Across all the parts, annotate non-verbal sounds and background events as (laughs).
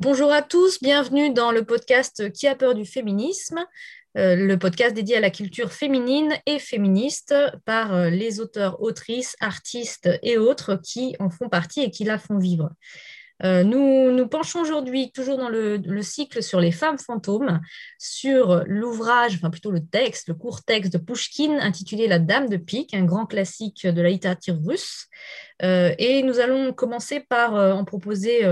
Bonjour à tous, bienvenue dans le podcast Qui a peur du féminisme, euh, le podcast dédié à la culture féminine et féministe par euh, les auteurs, autrices, artistes et autres qui en font partie et qui la font vivre. Euh, nous nous penchons aujourd'hui, toujours dans le, cycle sur les femmes fantômes, sur l'ouvrage, enfin plutôt le texte, le court texte de Pushkin intitulé La Dame de Pique, un grand classique de la littérature russe. et nous allons commencer par en proposer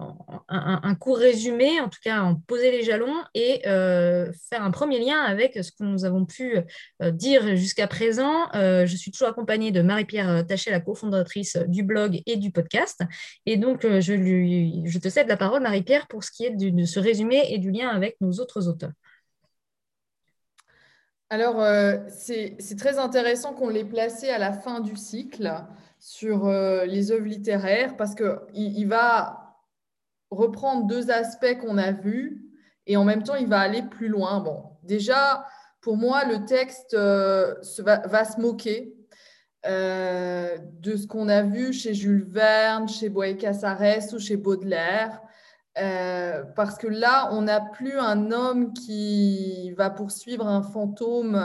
un, court résumé, en tout cas en poser les jalons et euh, faire un premier lien avec ce que nous avons pu euh, dire jusqu'à présent. Euh, je suis toujours accompagnée de Marie-Pierre Tachet, la cofondatrice du blog et du podcast. Et donc, je, te cède la parole, Marie-Pierre, pour ce qui est de ce résumé et du lien avec nos autres auteurs. Alors, c'est très intéressant qu'on l'ait placé à la fin du cycle sur les œuvres littéraires parce qu'il il va reprendre deux aspects qu'on a vus et en même temps, il va aller plus loin. Bon, déjà, pour moi, le texte euh, va, se moquer euh, de ce qu'on a vu chez Jules Verne, chez Boé Casares ou chez Baudelaire. Euh, parce que là, on n'a plus un homme qui va poursuivre un fantôme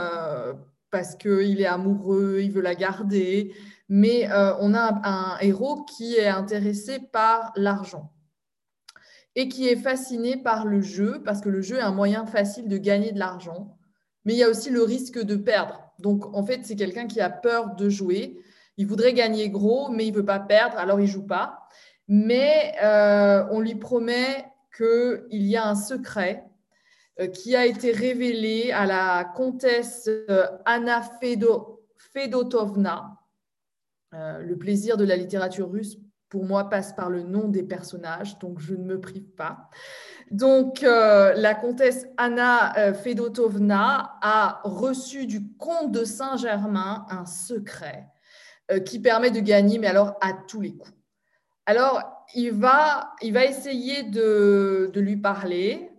parce qu'il est amoureux, il veut la garder, mais on a un héros qui est intéressé par l'argent et qui est fasciné par le jeu, parce que le jeu est un moyen facile de gagner de l'argent, mais il y a aussi le risque de perdre. Donc, en fait, c'est quelqu'un qui a peur de jouer. Il voudrait gagner gros, mais il ne veut pas perdre, alors il ne joue pas. Mais euh, on lui promet qu'il y a un secret euh, qui a été révélé à la comtesse euh, Anna Fedotovna. le plaisir de la littérature russe pour moi, passe par le nom des personnages, donc je ne me prive pas. Donc, euh, la comtesse Anna euh, Fedotovna a reçu du comte de Saint-Germain un secret euh, qui permet de gagner, mais alors à tous les coups. Alors, il va, il va essayer de, de lui parler,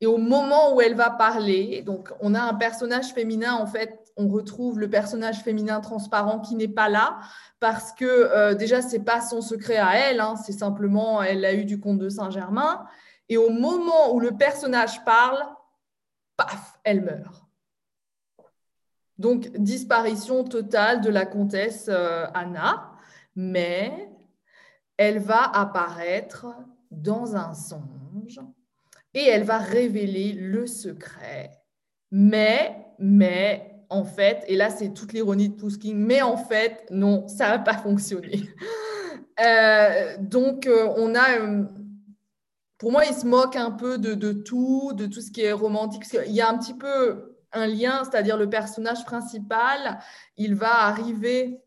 et au moment où elle va parler, donc on a un personnage féminin, en fait, on retrouve le personnage féminin transparent qui n'est pas là, parce que euh, déjà, ce n'est pas son secret à elle, hein, c'est simplement, elle l'a eu du comte de Saint-Germain. Et au moment où le personnage parle, paf, elle meurt. Donc, disparition totale de la comtesse euh, Anna, mais elle va apparaître dans un songe et elle va révéler le secret. Mais, mais, en fait, et là c'est toute l'ironie de Pushkin, mais en fait, non, ça n'a pas fonctionné. (laughs) Euh, donc, euh, on a, euh, pour moi, il se moque un peu de, tout, de tout ce qui est romantique. il y a un petit peu un lien, c'est-à-dire le personnage principal, il va arriver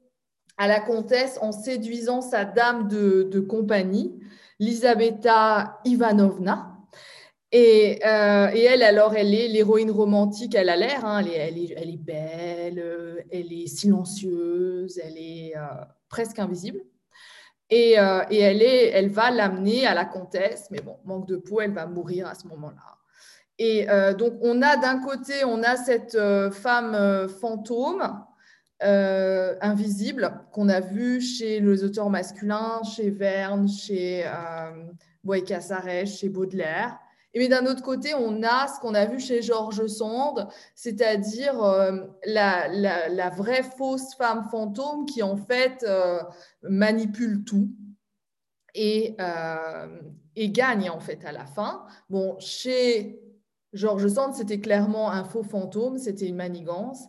à la comtesse en séduisant sa dame de, de compagnie, Lisabetta Ivanovna. Euh, et, elle, alors, elle est l'héroïne romantique, elle a l'air, hein, elle, est, belle, euh, elle est silencieuse, elle est euh, presque invisible. Et, elle, va l'amener à la comtesse, mais bon, manque de peau, elle va mourir à ce moment-là. Et donc, on a d'un côté, on a cette femme fantôme, invisible, qu'on a vue chez les auteurs masculins, chez Verne, chez Boy chez Baudelaire. Et d'un autre côté, on a ce qu'on a vu chez Georges Sand, c'est-à-dire euh, la, vraie fausse femme fantôme qui en fait euh, manipule tout et, euh, et, gagne en fait à la fin. Bon, chez Georges Sand, c'était clairement un faux fantôme, c'était une manigance.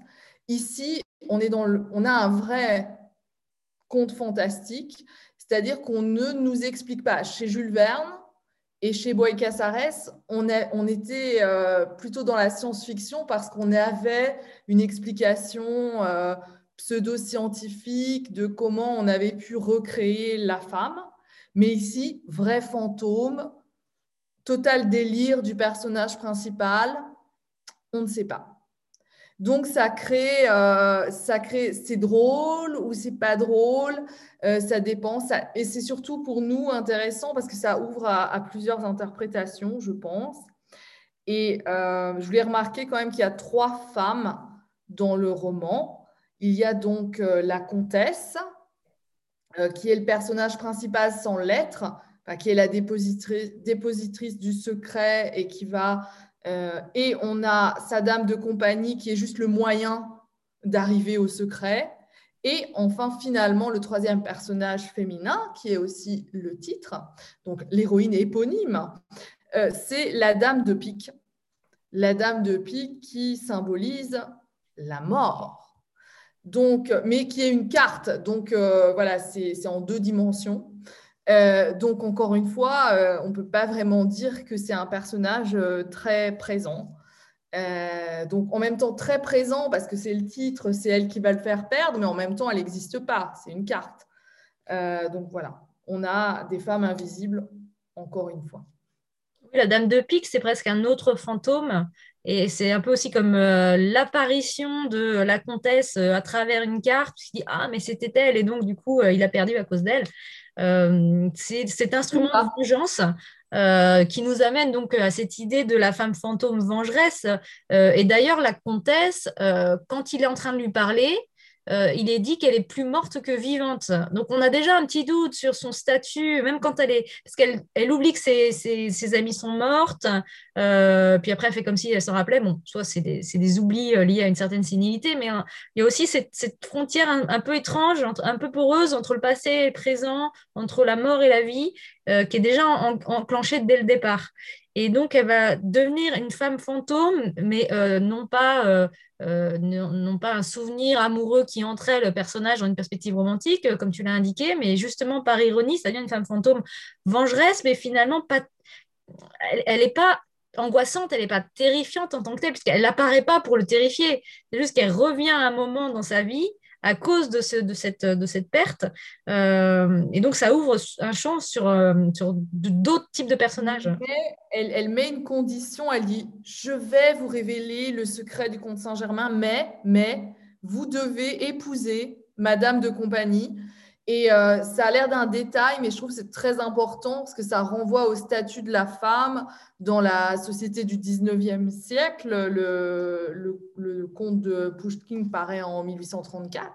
Ici, on, est dans on a un vrai conte fantastique, c'est-à-dire qu'on ne nous explique pas. Chez Jules Verne, et chez Boy Casares, on, on était euh, plutôt dans la science-fiction parce qu'on avait une explication euh, pseudo-scientifique de comment on avait pu recréer la femme. Mais ici, vrai fantôme, total délire du personnage principal, on ne sait pas. Donc, ça crée, euh, ça crée c'est drôle ou c'est pas drôle, euh, ça dépend. et c'est surtout pour nous intéressant parce que ça ouvre à, plusieurs interprétations, je pense. Et euh, je voulais remarquer quand même qu'il y a trois femmes dans le roman. Il y a donc la comtesse, qui est le personnage principal sans lettres, qui est la dépositrice, du secret et qui va. Euh, et on a sa dame de compagnie qui est juste le moyen d'arriver au secret. Et enfin, finalement, le troisième personnage féminin, qui est aussi le titre, donc l'héroïne éponyme, euh, c'est la dame de pique. La dame de pique qui symbolise la mort. Donc, mais qui est une carte. Donc, euh, voilà, c'est en deux dimensions. Euh, donc, encore une fois, euh, on ne peut pas vraiment dire que c'est un personnage euh, très présent. donc, en même temps, très présent parce que c'est le titre, c'est elle qui va le faire perdre, mais en même temps, elle n'existe pas. C'est une carte. donc, voilà, on a des femmes invisibles, encore une fois. La Dame de Pique, c'est presque un autre fantôme. Et c'est un peu aussi comme l'apparition de la comtesse à travers une carte, qui dit Ah, mais c'était elle, et donc du coup, il a perdu à cause d'elle. Euh, c'est cet instrument de vengeance euh, qui nous amène donc à cette idée de la femme fantôme vengeresse. Euh, et d'ailleurs, la comtesse, quand il est en train de lui parler, euh, il est dit qu'elle est plus morte que vivante. Donc on a déjà un petit doute sur son statut, même quand elle est... Parce qu'elle elle oublie que ses, ses, amis sont mortes, euh, puis après elle fait comme si elle s'en rappelait. Bon, soit c'est des, des, oublis euh, liés à une certaine sénilité, mais hein, il y a aussi cette, cette frontière un, peu étrange, un peu poreuse entre le passé et le présent, entre la mort et la vie, qui est déjà enclenchée dès le départ. Et donc, elle va devenir une femme fantôme, mais non pas n'ont pas un souvenir amoureux qui entrait le personnage dans une perspective romantique, euh, comme tu l'as indiqué, mais justement par ironie, ça devient une femme fantôme vengeresse, mais finalement pas. Elle n'est pas angoissante, elle n'est pas terrifiante en tant que telle, puisqu'elle n'apparaît pas pour le terrifier. C'est juste qu'elle revient à un moment dans sa vie à cause de, ce, de, cette, perte. Euh, et donc, ça ouvre un champ sur, euh, d'autres types de personnages. Elle, elle, met une condition, elle dit, je vais vous révéler le secret du comte Saint-Germain, mais, mais vous devez épouser Madame de compagnie. Et euh, ça a l'air d'un détail, mais je trouve que c'est très important parce que ça renvoie au statut de la femme dans la société du 19e siècle. Le, le, conte de Pushkin paraît en 1834,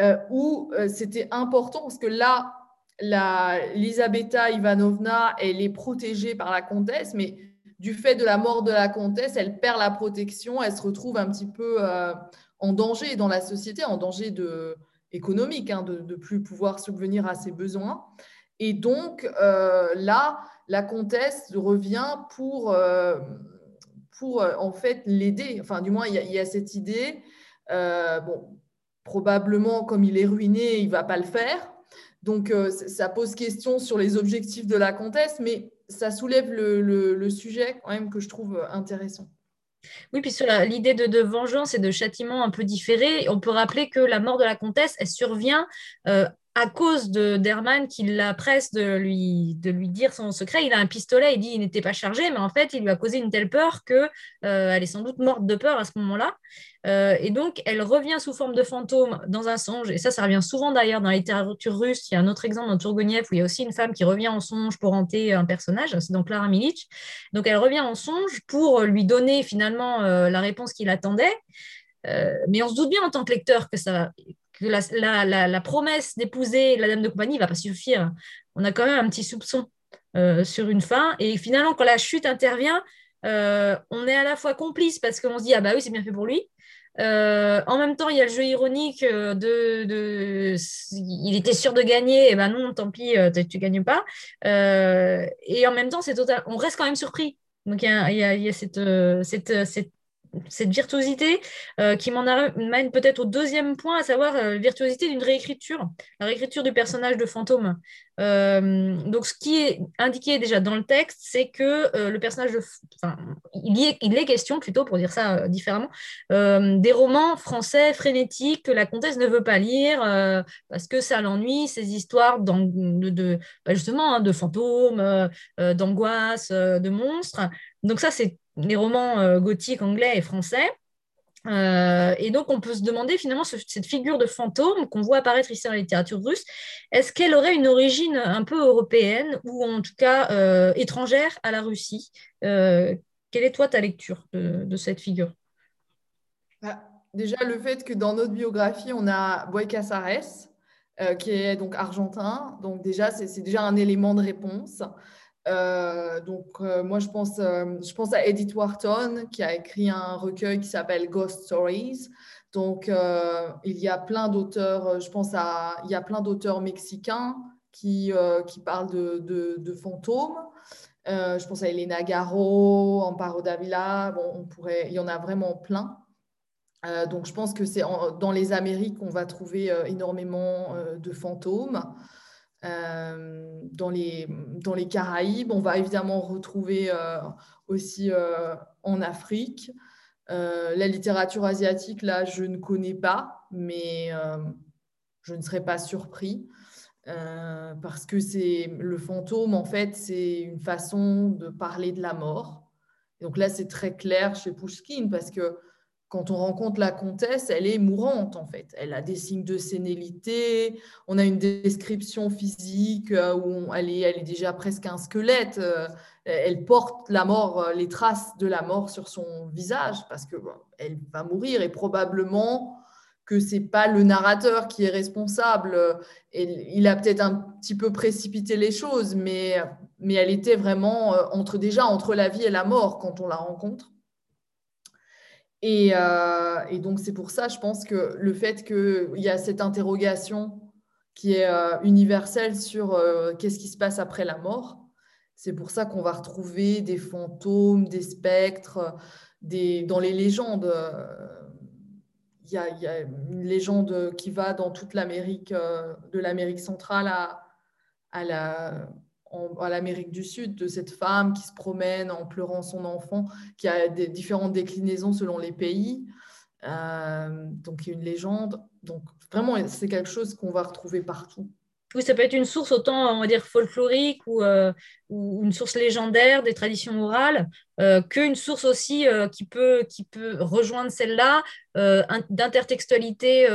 euh, où euh, c'était important parce que là, la, Elisabetta Ivanovna, elle est protégée par la comtesse, mais du fait de la mort de la comtesse, elle perd la protection, elle se retrouve un petit peu en danger dans la société, en danger de économique, hein, de ne plus pouvoir subvenir à ses besoins. Et donc, euh, là, la comtesse revient pour, euh, pour euh, en fait l'aider. Enfin, du moins, il y, a cette idée. bon, probablement, comme il est ruiné, il va pas le faire. Donc, ça pose question sur les objectifs de la comtesse, mais ça soulève le, le sujet quand même que je trouve intéressant. Oui, puis sur l'idée de, vengeance et de châtiment un peu différé, on peut rappeler que la mort de la comtesse, elle survient euh, à cause de d'Hermann qui la presse de lui, de lui dire son secret. Il a un pistolet, il dit qu'il n'était pas chargé, mais en fait, il lui a causé une telle peur qu'elle euh, est sans doute morte de peur à ce moment-là. Euh, et donc, elle revient sous forme de fantôme dans un songe. Et ça, ça revient souvent d'ailleurs dans la littérature russe. Il y a un autre exemple dans Tourgueniev où il y a aussi une femme qui revient en songe pour hanter un personnage. C'est donc Clara Milic. Donc, elle revient en songe pour lui donner finalement euh, la réponse qu'il attendait. mais on se doute bien en tant que lecteur que ça, la, promesse d'épouser la dame de compagnie ne va pas suffire. On a quand même un petit soupçon euh, sur une fin. Et finalement, quand la chute intervient, euh, on est à la fois complice parce qu'on se dit, ah bah oui, c'est bien fait pour lui. Euh, en même temps, il y a le jeu ironique de, il était sûr de gagner, et ben non, tant pis, tu ne gagnes pas. et en même temps, c'est total, on reste quand même surpris. Donc il y a, cette, cette virtuosité euh, qui m'en amène peut-être au deuxième point, à savoir la euh, virtuosité d'une réécriture, la réécriture du personnage de fantôme. Euh, donc, ce qui est indiqué déjà dans le texte, c'est que le personnage de. Enfin, il, est, il est question, plutôt pour dire ça différemment, des romans français frénétiques que la comtesse ne veut pas lire parce que ça l'ennuie, ces histoires de, de bah, justement hein, de fantômes, d'angoisse, de monstres. Donc, ça, c'est les romans euh, gothiques anglais et français. Euh, et donc, on peut se demander finalement cette figure de fantôme qu'on voit apparaître ici dans la littérature russe, est-ce qu'elle aurait une origine un peu européenne ou en tout cas euh, étrangère à la Russie? Quelle est toi ta lecture de, cette figure? Bah, Déjà, le fait que dans notre biographie, on a Boy Casares, qui est donc argentin. Donc déjà, c'est déjà un élément de réponse. Donc moi, je pense, je pense à Edith Wharton qui a écrit un recueil qui s'appelle Ghost Stories. Donc il y a plein d'auteurs, je pense à, il y a plein d'auteurs mexicains qui, qui parlent de, de, fantômes. je pense à Elena Garro, Amparo Davila. Bon, on pourrait, il y en a vraiment plein. Euh, donc, je pense que c'est dans les Amériques qu'on va trouver euh, énormément euh, de fantômes. Dans, les, dans les Caraïbes, on va évidemment retrouver aussi en Afrique. la littérature asiatique, là, je ne connais pas, mais je ne serais pas surpris. parce que c'est le fantôme, en fait, c'est une façon de parler de la mort. donc là, c'est très clair chez Pushkin parce que quand on rencontre la comtesse, elle est mourante en fait. Elle a des signes de sénilité. On a une description physique euh, où elle, est, elle est déjà presque un squelette. Euh, elle porte la mort, euh, les traces de la mort sur son visage parce que elle va mourir et probablement que c'est pas le narrateur qui est responsable. il a peut-être un petit peu précipité les choses, mais, mais elle était vraiment entre déjà entre la vie et la mort quand on la rencontre. Euh, et, donc, c'est pour ça, je pense que le fait qu'il y a cette interrogation qui est euh, universelle sur euh, qu'est-ce qui se passe après la mort, c'est pour ça qu'on va retrouver des fantômes, des spectres, des, dans les légendes. Il y, a, y, a, une légende qui va dans toute l'Amérique, de l'Amérique centrale à, à la, en, l'Amérique du Sud, de cette femme qui se promène en pleurant son enfant, qui a des différentes déclinaisons selon les pays. Euh, donc, une légende. Donc, vraiment, c'est quelque chose qu'on va retrouver partout. Oui, ça peut être une source autant, on va dire, folklorique ou, euh, ou une source légendaire des traditions orales, euh, qu'une source aussi qui, peut, qui peut rejoindre celle-là d'intertextualité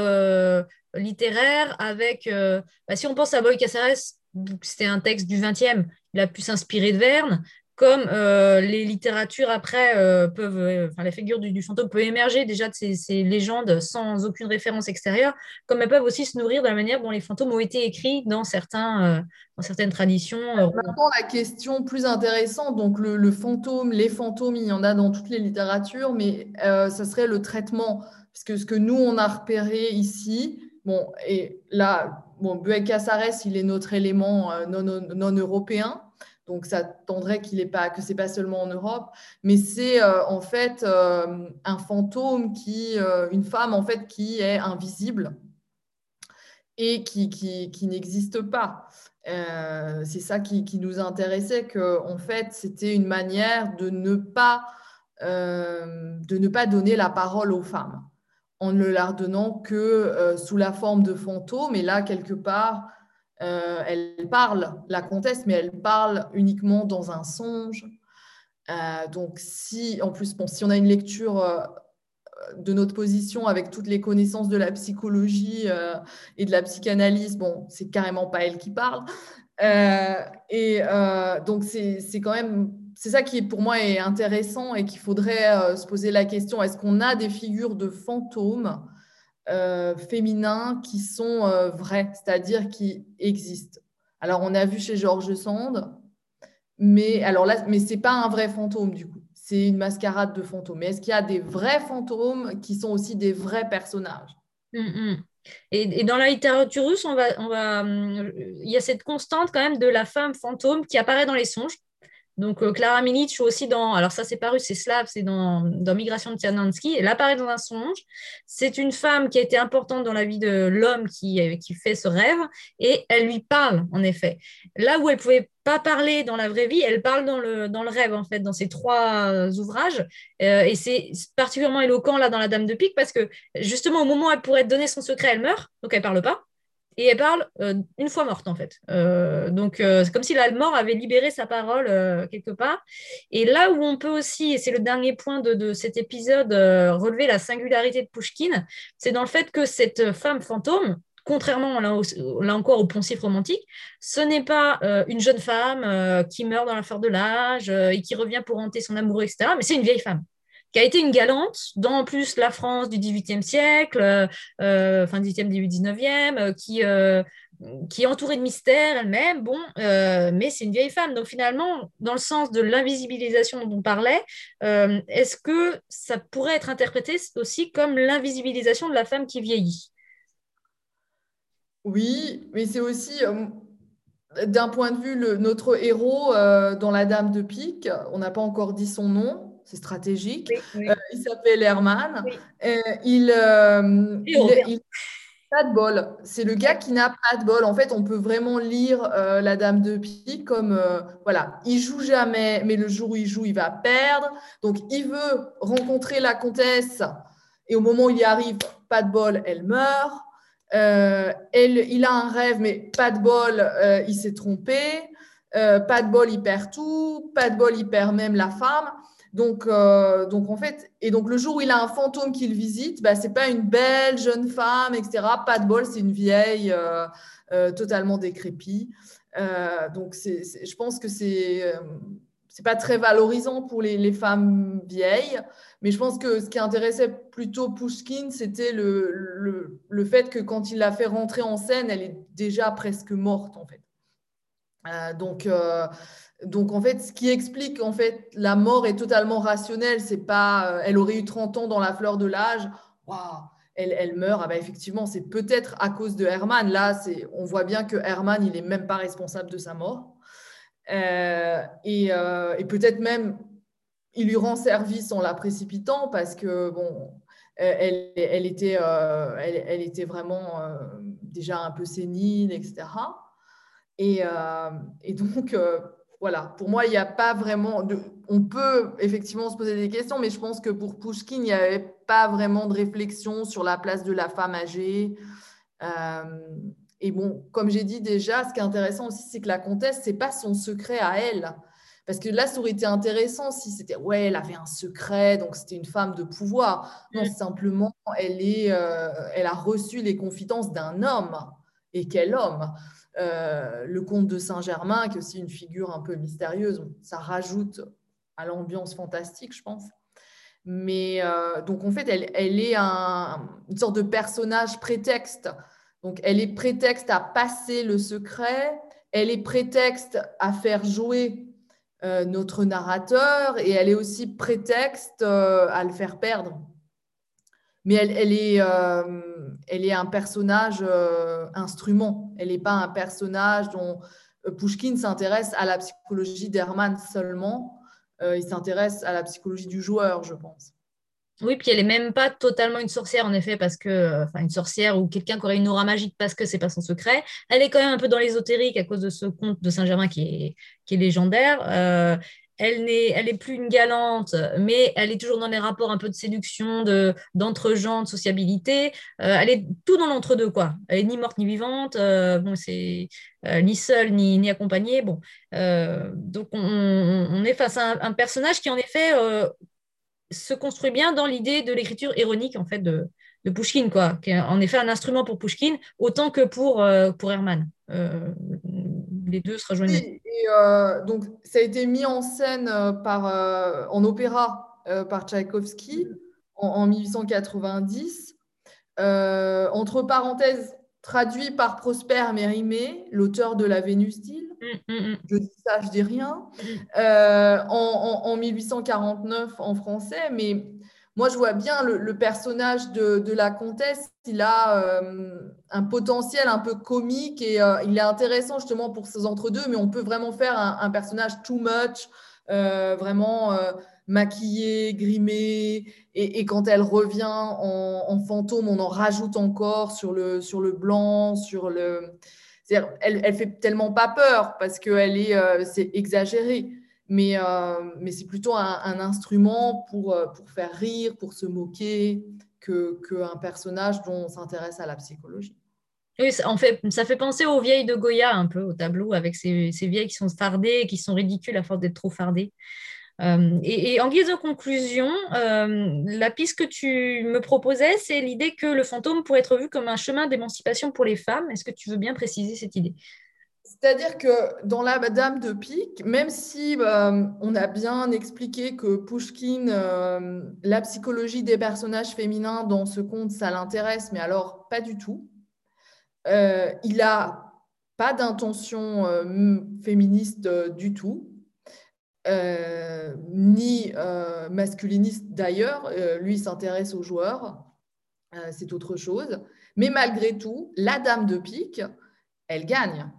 littéraire avec, bah, si on pense à Boy Casares, c'était un texte du 20e, il a pu s'inspirer de Verne, comme euh, les littératures après euh, peuvent, euh, enfin la figure du, fantôme peut émerger déjà de ces, légendes sans aucune référence extérieure, comme elles peuvent aussi se nourrir de la manière dont les fantômes ont été écrits dans, certains, dans certaines traditions. Maintenant, la question plus intéressante, donc le, fantôme, les fantômes, il y en a dans toutes les littératures, mais ça serait le traitement, puisque ce que nous, on a repéré ici, bon, et là, bon, Casares, il est notre élément euh, non, européen. Donc, ça tendrait qu'il est pas, que ce n'est pas seulement en Europe, mais c'est euh, en fait euh, un fantôme, qui, une femme en fait qui est invisible et qui, qui, n'existe pas. c'est ça qui, nous intéressait, que en fait, c'était une manière de ne pas, de ne pas donner la parole aux femmes en ne leur donnant que euh, sous la forme de fantômes. Et là, quelque part, euh, elle parle, la comtesse, mais elle parle uniquement dans un songe. Euh, donc, si, en plus, bon, si on a une lecture de notre position avec toutes les connaissances de la psychologie et de la psychanalyse, bon, c'est carrément pas elle qui parle. et donc, c'est quand même c'est ça qui pour moi est intéressant et qu'il faudrait euh, se poser la question est-ce qu'on a des figures de fantômes euh, féminins qui sont euh, vrais, c'est-à-dire qui existent? Alors on a vu chez Georges Sand, mais alors là, mais c'est pas un vrai fantôme du coup, c'est une mascarade de fantômes. Mais est-ce qu'il y a des vrais fantômes qui sont aussi des vrais personnages? Hum, hum. Et, dans la littérature russe, hum, il y a cette constante quand même de la femme fantôme qui apparaît dans les songes. Donc euh, Clara Milic aussi dans, alors ça c'est paru, c'est slave, c'est dans, dans Migration de Tchernansky, elle apparaît dans un songe. C'est une femme qui a été importante dans la vie de l'homme qui, euh, qui fait ce rêve et elle lui parle en effet. Là où elle pouvait pas parler dans la vraie vie, elle parle dans le, dans le rêve en fait, dans ces trois ouvrages. Euh, et c'est particulièrement éloquent là dans La Dame de Pique parce que justement au moment où elle pourrait donner son secret, elle meurt, donc elle parle pas et elle parle euh, une fois morte en fait. Euh, donc euh, c'est comme si la mort avait libéré sa parole quelque part. Et là où on peut aussi, et c'est le dernier point de, cet épisode, relever la singularité de Pushkin, c'est dans le fait que cette femme fantôme, contrairement là, encore au poncif romantique, ce n'est pas une jeune femme qui meurt dans la fleur de l'âge et qui revient pour hanter son amoureux, etc., mais c'est une vieille femme qui a été une galante dans plus la France du XVIIIe siècle, euh, fin XVIIIe, début XIXe, qui, qui est entourée de mystères elle-même, bon, mais c'est une vieille femme. Donc finalement, dans le sens de l'invisibilisation dont on parlait, est-ce que ça pourrait être interprété aussi comme l'invisibilisation de la femme qui vieillit? Oui, mais c'est aussi d'un point de vue, notre héros euh, dans La Dame de Pique, on n'a pas encore dit son nom, c'est stratégique. Euh, il s'appelle Herman. Euh, il, il, pas de bol. C'est le gars qui n'a pas de bol. En fait, on peut vraiment lire La Dame de Pique comme voilà, il joue jamais, mais le jour où il joue, il va perdre. Donc, il veut rencontrer la comtesse et au moment où il y arrive, pas de bol, elle meurt. Euh, il a un rêve, mais pas de bol, euh, il s'est trompé. Euh, pas de bol, il perd tout. Pas de bol, il perd même la femme. Donc, donc en fait, et donc le jour où il a un fantôme qu'il visite, bah, c'est pas une belle jeune femme, etc. Pas de bol, c'est une vieille totalement décrépite. donc, je pense que c'est c'est pas très valorisant pour les, femmes vieilles, mais je pense que ce qui intéressait plutôt Pushkin, c'était le, le, le, fait que quand il l'a fait rentrer en scène, elle est déjà presque morte en fait. Euh, donc, euh, donc en fait, ce qui explique en fait la mort est totalement rationnelle. C'est pas, euh, elle aurait eu 30 ans dans la fleur de l'âge. Waouh, elle, elle, meurt. Ah bah, effectivement, c'est peut-être à cause de Herman. Là, c'est, on voit bien que Herman, il est même pas responsable de sa mort. Euh, euh, et, peut-être même, il lui rend service en la précipitant parce que, bon, elle, était, elle, était vraiment déjà un peu sénile, etc. Et, et donc, voilà, pour moi, il n'y a pas vraiment. De... On peut effectivement se poser des questions, mais je pense que pour Pushkin, il n'y avait pas vraiment de réflexion sur la place de la femme âgée. Et bon, comme j'ai dit déjà, ce qui est intéressant aussi, c'est que la comtesse, c'est pas son secret à elle. Parce que là, ça aurait été intéressant si c'était, ouais, elle avait un secret, donc c'était une femme de pouvoir. Non, simplement, elle, est, euh, elle a reçu les confidences d'un homme. Et quel homme euh, Le comte de Saint-Germain, qui est aussi une figure un peu mystérieuse, ça rajoute à l'ambiance fantastique, je pense. Mais euh, donc, en fait, elle, est un, une sorte de personnage prétexte donc, elle est prétexte à passer le secret, elle est prétexte à faire jouer euh, notre narrateur et elle est aussi prétexte à le faire perdre. Mais elle, est, euh, elle est un personnage instrument. Elle n'est pas un personnage dont Pushkin s'intéresse à la psychologie d'Hermann seulement. il s'intéresse à la psychologie du joueur, je pense. Oui, puis elle n'est même pas totalement une sorcière, en effet, parce que, euh, enfin, une sorcière ou quelqu'un qui aurait une aura magique parce que c'est pas son secret. Elle est quand même un peu dans l'ésotérique à cause de ce conte de Saint-Germain qui est légendaire. Euh, elle n'est elle est plus une galante, mais elle est toujours dans les rapports un peu de séduction, de d'entre-gens, de sociabilité. Euh, elle est tout dans l'entre-deux, quoi. Elle est ni morte ni vivante. bon, c'est ni seule ni, accompagnée. Bon, donc on, est face à un, personnage qui, en effet, se construit bien dans l'idée de l'écriture ironique en fait de, de Pushkin, quoi, qui est en effet un instrument pour Pushkin autant que pour, euh, pour Herman. Euh, les deux se rejoignent. et, euh, donc, ça a été mis en scène par, en opéra par Tchaïkovski en, en 1890. entre parenthèses, traduit par Prosper Mérimée, l'auteur de La Vénus d'Île. Mm, mm, mm. Je dis ça, je dis rien. Euh, en, 1849 en français, mais moi je vois bien le, personnage de, la comtesse. Il a euh, un potentiel un peu comique et euh, il est intéressant justement pour ces entre-deux, mais on peut vraiment faire un, personnage too much, vraiment maquillée, grimée, et, quand elle revient en, fantôme, on en rajoute encore sur le, sur le blanc, sur le... Elle, elle fait tellement pas peur parce que elle est, euh, c'est exagéré, mais, euh, mais c'est plutôt un, instrument pour, euh, pour faire rire, pour se moquer, qu'un que personnage dont on s'intéresse à la psychologie. Oui, ça, fait, ça fait penser aux vieilles de Goya un peu, au tableau, avec ces, vieilles qui sont fardées, qui sont ridicules à force d'être trop fardées. Euh, et, en guise de conclusion, la piste que tu me proposais, c'est l'idée que le fantôme pourrait être vu comme un chemin d'émancipation pour les femmes. Est-ce que tu veux bien préciser cette idée? C'est-à-dire que dans la Dame de Pique, même si euh, on a bien expliqué que Pushkin, euh, la psychologie des personnages féminins dans ce conte, ça l'intéresse, mais alors pas du tout. Euh, il n'a pas d'intention féministe du tout, ni masculiniste d'ailleurs. lui, s'intéresse aux joueurs, c'est autre chose. Mais malgré tout, la Dame de Pique, elle gagne.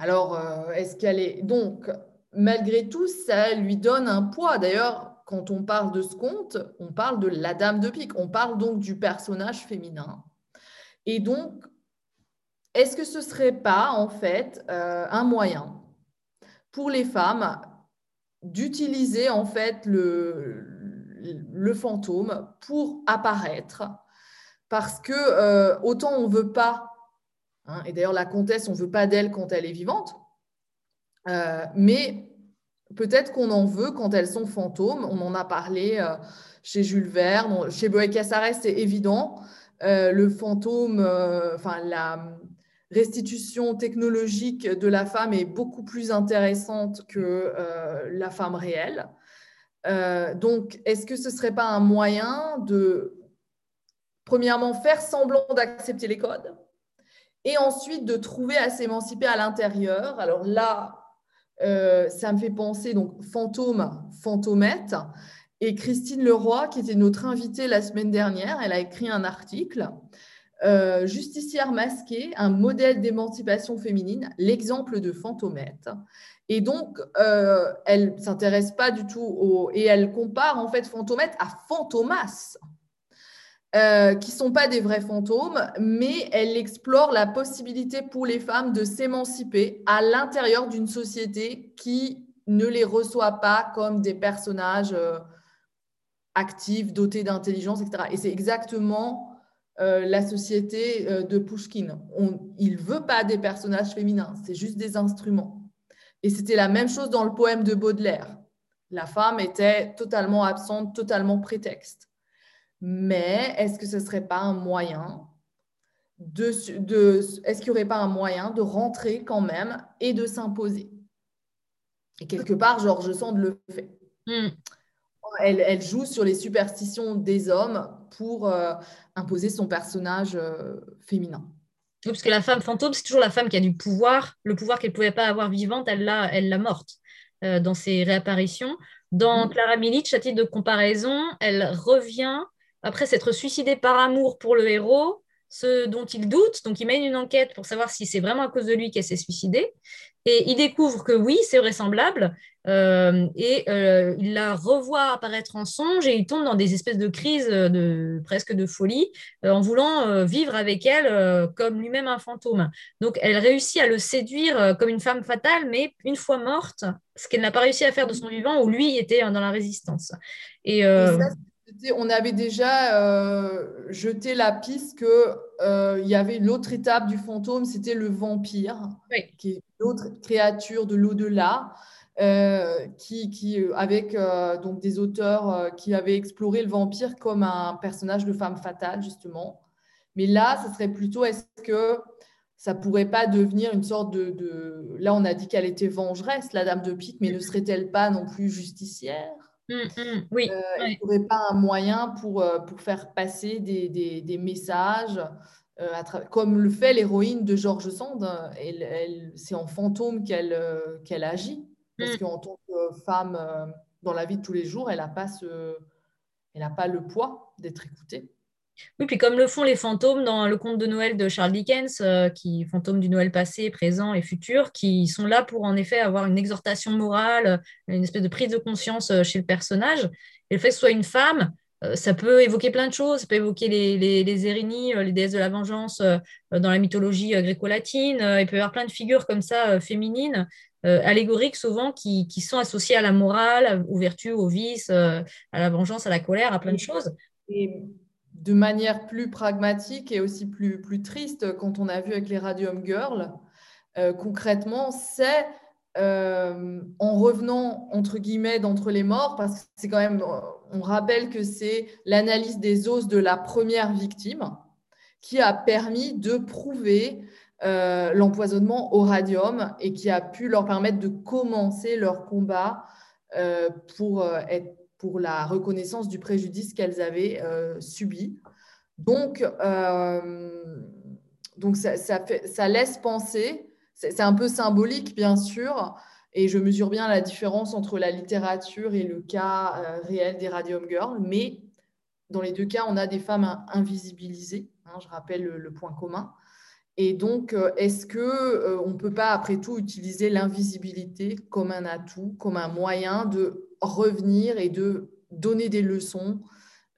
Alors, euh, est-ce qu'elle est. Donc, malgré tout, ça lui donne un poids. D'ailleurs, quand on parle de ce conte, on parle de la dame de pique. On parle donc du personnage féminin. Et donc, est-ce que ce serait pas, en fait, euh, un moyen pour les femmes d'utiliser, en fait, le, le fantôme pour apparaître? Parce que euh, autant on ne veut pas Hein. et d'ailleurs, la comtesse, on ne veut pas d'elle quand elle est vivante. Euh, mais peut-être qu'on en veut quand elles sont fantômes. On en a parlé euh, chez Jules Verne, chez Boé Cassares, c'est évident. Euh, le fantôme, enfin la restitution technologique de la femme est beaucoup plus intéressante que la femme réelle. donc, est-ce que ce ne serait pas un moyen de, premièrement, faire semblant d'accepter les codes? Et ensuite de trouver à s'émanciper à l'intérieur. Alors là, euh, ça me fait penser donc fantôme, fantomette. Et Christine Leroy, qui était notre invitée la semaine dernière, elle a écrit un article, euh, Justicière masquée, un modèle d'émancipation féminine, l'exemple de fantomette. Et donc, euh, elle ne s'intéresse pas du tout au... Et elle compare en fait fantomette à fantomas. Euh, qui ne sont pas des vrais fantômes, mais elle explore la possibilité pour les femmes de s'émanciper à l'intérieur d'une société qui ne les reçoit pas comme des personnages euh, actifs, dotés d'intelligence, etc. Et c'est exactement euh, la société de Pushkin. il ne veut pas des personnages féminins, c'est juste des instruments. Et c'était la même chose dans le poème de Baudelaire. La femme était totalement absente, totalement prétexte mais est-ce que ce ne serait pas un moyen de, est-ce qu'il n'y aurait pas un moyen de rentrer quand même et de s'imposer? Et quelque part, Georges Sand le fait. Hmm. Elle, joue sur les superstitions des hommes pour euh, imposer son personnage euh, féminin. Oui, parce que la femme fantôme, c'est toujours la femme qui a du pouvoir. Le pouvoir qu'elle ne pouvait pas avoir vivante, elle l'a elle l'a morte euh, dans ses réapparitions. Dans hmm. Clara Milic, à titre de comparaison, elle revient après s'être suicidé par amour pour le héros, ce dont il doute. Donc, il mène une enquête pour savoir si c'est vraiment à cause de lui qu'elle s'est suicidée. Et il découvre que oui, c'est vraisemblable. Euh, et euh, il la revoit apparaître en songe et il tombe dans des espèces de crises de, presque de folie euh, en voulant vivre avec elle comme lui-même un fantôme. Donc, elle réussit à le séduire comme une femme fatale, mais une fois morte, ce qu'elle n'a pas réussi à faire de son vivant où lui était dans la résistance. Et, on avait déjà euh, jeté la piste qu'il euh, y avait l'autre étape du fantôme, c'était le vampire, qui est l'autre créature de l'au-delà, euh, qui, avec donc des auteurs qui avaient exploré le vampire comme un personnage de femme fatale, justement. Mais là, ce serait plutôt, est-ce que ça pourrait pas devenir une sorte de, de... Là, on a dit qu'elle était vengeresse, la dame de pique, mais ne serait-elle pas non plus justicière? Hum, hum, oui. Euh, il n'y aurait pas un moyen pour, euh, pour faire passer des, des, messages, euh, comme le fait l'héroïne de Georges Sand. Elle, elle, c'est en fantôme qu'elle, qu'elle agit, parce hum. qu'en tant que femme, dans la vie de tous les jours, elle n'a pas, ce, elle pas le poids d'être écoutée. Oui, puis comme le font les fantômes dans le conte de Noël de Charles Dickens, euh, qui fantômes du Noël passé, présent et futur, qui sont là pour en effet avoir une exhortation morale, une espèce de prise de conscience euh, chez le personnage. Et le fait que ce soit une femme, euh, ça peut évoquer plein de choses. Ça peut évoquer les, les, les Érénies, les déesses de la vengeance dans la mythologie gréco-latine. il peut y avoir plein de figures comme ça, féminines, allégoriques souvent, qui, qui, sont associées à la morale, aux vertus, aux vices, à la vengeance, à la colère, à plein de choses. Et de manière plus pragmatique et aussi plus, triste, quand on a vu avec les Radium Girls, euh, concrètement, c'est euh, en revenant entre guillemets d'entre les morts, parce que c'est quand même, on rappelle que c'est l'analyse des os de la première victime qui a permis de prouver l'empoisonnement au radium et qui a pu leur permettre de commencer leur combat pour, être, pour la reconnaissance du préjudice qu'elles avaient subi. Donc, donc ça, ça laisse penser, c'est un peu symbolique bien sûr, et je mesure bien la différence entre la littérature et le cas euh, réel des Radium Girls, mais dans les deux cas, on a des femmes invisibilisées, hein, je rappelle le, point commun. Et donc, euh, est-ce qu'on euh, on ne peut pas, après tout, utiliser l'invisibilité comme un atout, comme un moyen de revenir et de donner des leçons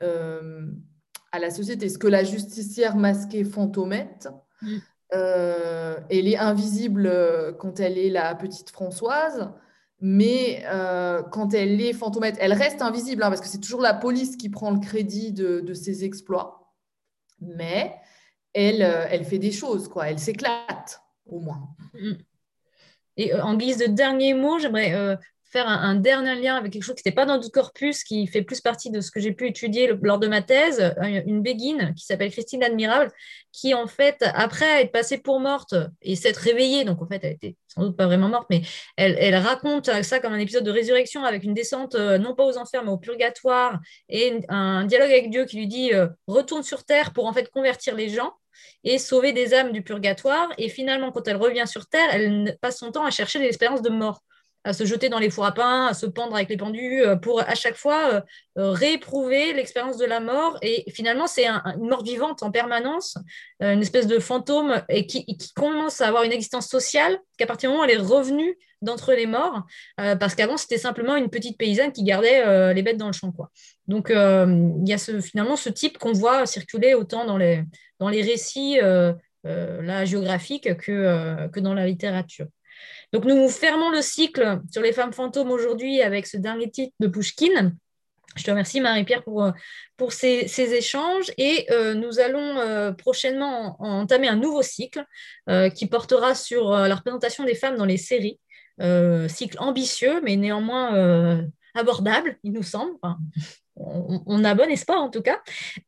à la société Est-ce que la justicière masquée fantomette, mm. Euh, elle est invisible euh, quand elle est la petite Françoise, mais euh, quand elle est fantomette, elle reste invisible hein, parce que c'est toujours la police qui prend le crédit de, ses exploits. Mais elle, elle fait des choses, quoi. Elle s'éclate, au moins. Et en guise de dernier mot, j'aimerais faire un, dernier lien avec quelque chose qui n'était pas dans notre corpus, qui fait plus partie de ce que j'ai pu étudier lors de ma thèse, une béguine qui s'appelle Christine Admirable, qui en fait, après être passée pour morte et s'être réveillée, donc en fait, elle était sans doute pas vraiment morte, mais elle, raconte ça comme un épisode de résurrection avec une descente euh, non pas aux enfers, mais au purgatoire et un dialogue avec Dieu qui lui dit euh, retourne sur terre pour en fait convertir les gens et sauver des âmes du purgatoire. Et finalement, quand elle revient sur terre, elle passe son temps à chercher des expériences de mort à se jeter dans les fours à pain, à se pendre avec les pendus, euh, pour à chaque fois euh, euh, rééprouver l'expérience de la mort. Et finalement, c'est une mort vivante en permanence, une espèce de fantôme et qui, commence à avoir une existence sociale, qu'à partir du moment où elle est revenue d'entre les morts, parce qu'avant, c'était simplement une petite paysanne qui gardait les bêtes dans le champ. Quoi. Donc, il y a finalement ce type qu'on voit circuler autant dans les, dans les récits géographiques que, que dans la littérature. Donc nous fermons le cycle sur les femmes fantômes aujourd'hui avec ce dernier titre de Pushkin. Je te remercie Marie-Pierre pour, pour ces, échanges et euh, nous allons euh, prochainement entamer un nouveau cycle euh, qui portera sur la représentation des femmes dans les séries. cycle ambitieux mais néanmoins abordable, il nous semble. on, a bon espoir en tout cas.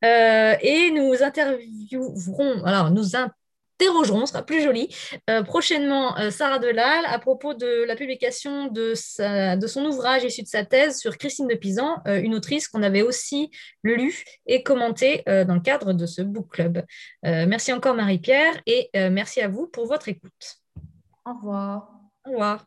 et nous interviewerons, alors nous interrogerons, sera plus joli, euh, prochainement euh, Sarah Delal à propos de la publication de, de, son ouvrage issu de sa thèse sur Christine de Pisan, euh, une autrice qu'on avait aussi lu et commenté dans le cadre de ce book club. merci encore Marie-Pierre et merci à vous pour votre écoute. Au revoir. Au revoir.